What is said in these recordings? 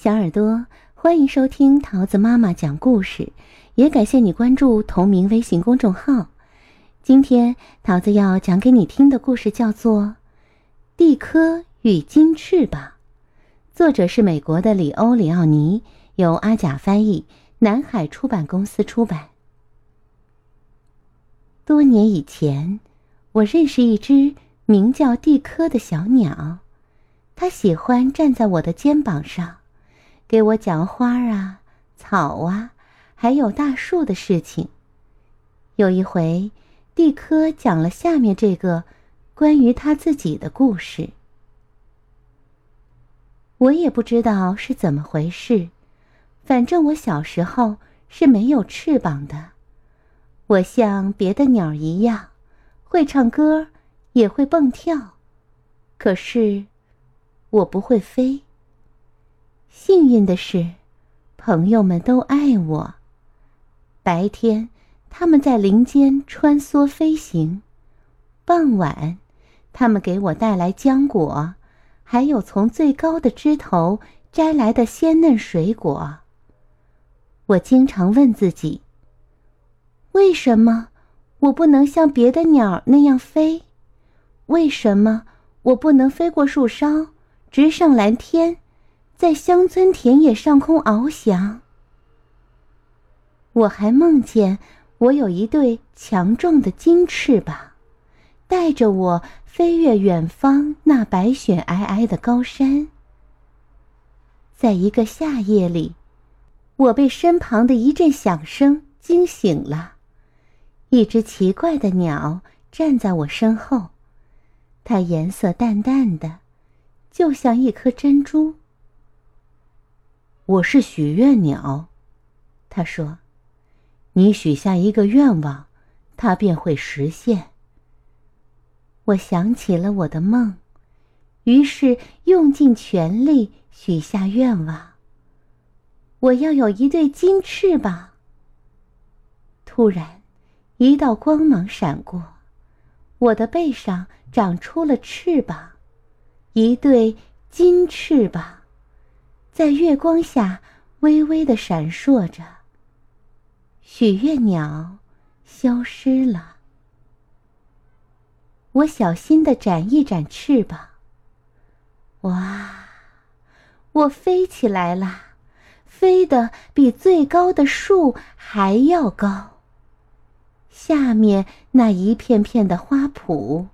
小耳朵，欢迎收听桃子妈妈讲故事，也感谢你关注同名微信公众号。今天桃子要讲给你听的故事叫做《蒂科与金翅膀》，作者是美国的里欧·里奥尼，由阿甲翻译，南海出版公司出版。多年以前，我认识一只名叫蒂科的小鸟，它喜欢站在我的肩膀上。给我讲花啊、草啊，还有大树的事情。有一回，蒂科讲了下面这个关于他自己的故事。我也不知道是怎么回事，反正我小时候是没有翅膀的。我像别的鸟一样，会唱歌，也会蹦跳，可是我不会飞。幸运的是，朋友们都爱我。白天，他们在林间穿梭飞行；傍晚，他们给我带来浆果，还有从最高的枝头摘来的鲜嫩水果。我经常问自己：为什么我不能像别的鸟那样飞？为什么我不能飞过树梢，直上蓝天？在乡村田野上空翱翔。我还梦见我有一对强壮的金翅膀，带着我飞越远方那白雪皑皑的高山。在一个夏夜里，我被身旁的一阵响声惊醒了。一只奇怪的鸟站在我身后，它颜色淡淡的，就像一颗珍珠。我是许愿鸟，他说：“你许下一个愿望，它便会实现。”我想起了我的梦，于是用尽全力许下愿望。我要有一对金翅膀。突然，一道光芒闪过，我的背上长出了翅膀，一对金翅膀。在月光下，微微的闪烁着。许愿鸟消失了。我小心的展一展翅膀。哇，我飞起来了，飞得比最高的树还要高。下面那一片片的花圃，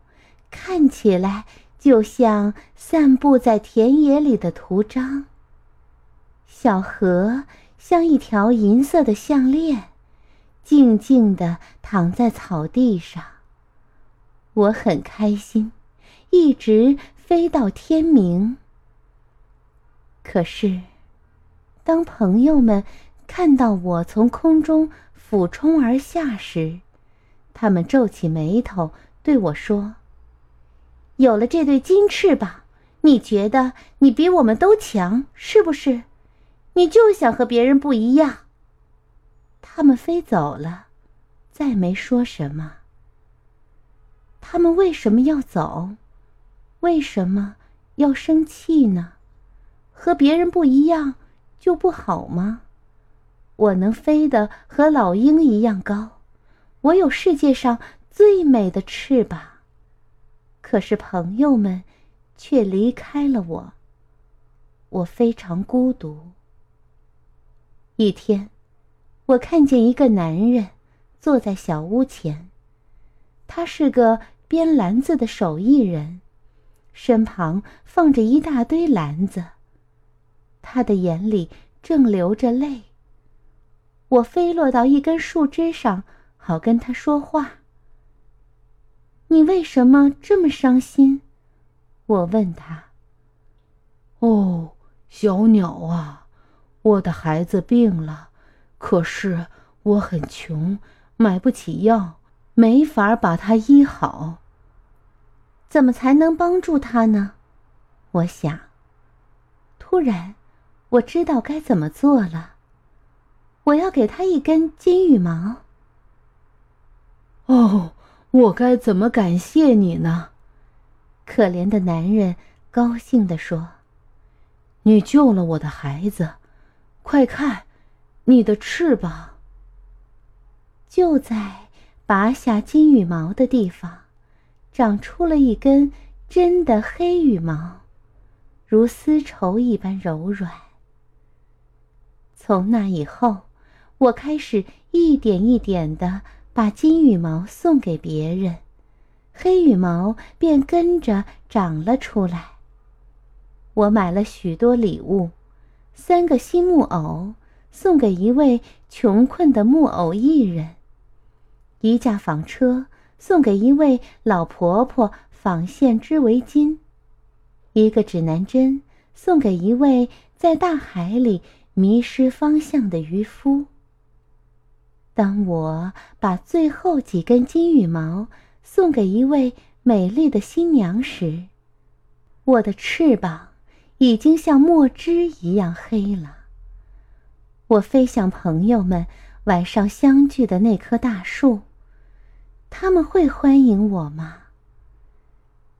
看起来就像散布在田野里的图章。小河像一条银色的项链，静静地躺在草地上。我很开心，一直飞到天明。可是，当朋友们看到我从空中俯冲而下时，他们皱起眉头对我说：“有了这对金翅膀，你觉得你比我们都强，是不是？”你就想和别人不一样。他们飞走了，再没说什么。他们为什么要走？为什么要生气呢？和别人不一样就不好吗？我能飞得和老鹰一样高，我有世界上最美的翅膀。可是朋友们却离开了我，我非常孤独。一天，我看见一个男人坐在小屋前，他是个编篮子的手艺人，身旁放着一大堆篮子。他的眼里正流着泪。我飞落到一根树枝上，好跟他说话。你为什么这么伤心？我问他。哦，小鸟啊。我的孩子病了，可是我很穷，买不起药，没法把他医好。怎么才能帮助他呢？我想。突然，我知道该怎么做了。我要给他一根金羽毛。哦，我该怎么感谢你呢？可怜的男人高兴地说。你救了我的孩子，快看，你的翅膀。就在拔下金羽毛的地方，长出了一根真的黑羽毛，如丝绸一般柔软。从那以后，我开始一点一点的把金羽毛送给别人，黑羽毛便跟着长了出来。我买了许多礼物，三个新木偶送给一位穷困的木偶艺人，一架纺车送给一位老婆婆纺线织围巾，一个指南针送给一位在大海里迷失方向的渔夫。当我把最后几根金羽毛送给一位美丽的新娘时，我的翅膀。已经像墨汁一样黑了。我飞向朋友们晚上相聚的那棵大树，他们会欢迎我吗？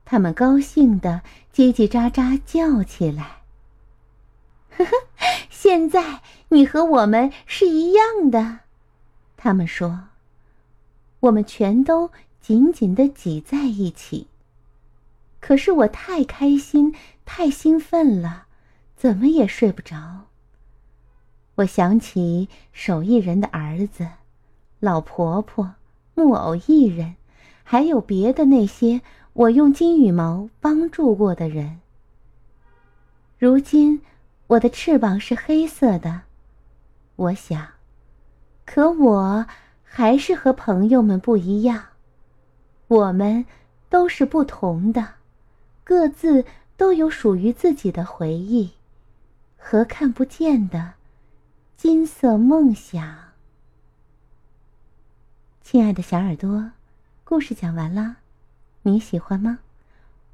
他们高兴的叽叽喳喳叫起来：“呵呵，现在你和我们是一样的。”他们说：“我们全都紧紧的挤在一起。”可是我太开心。太兴奋了，怎么也睡不着。我想起手艺人的儿子、老婆婆、木偶艺人，还有别的那些我用金羽毛帮助过的人。如今我的翅膀是黑色的，我想，可我还是和朋友们不一样。我们都是不同的，各自。都有属于自己的回忆和看不见的金色梦想。亲爱的小耳朵，故事讲完了，你喜欢吗？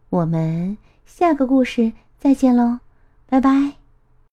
我们下个故事再见喽，拜拜。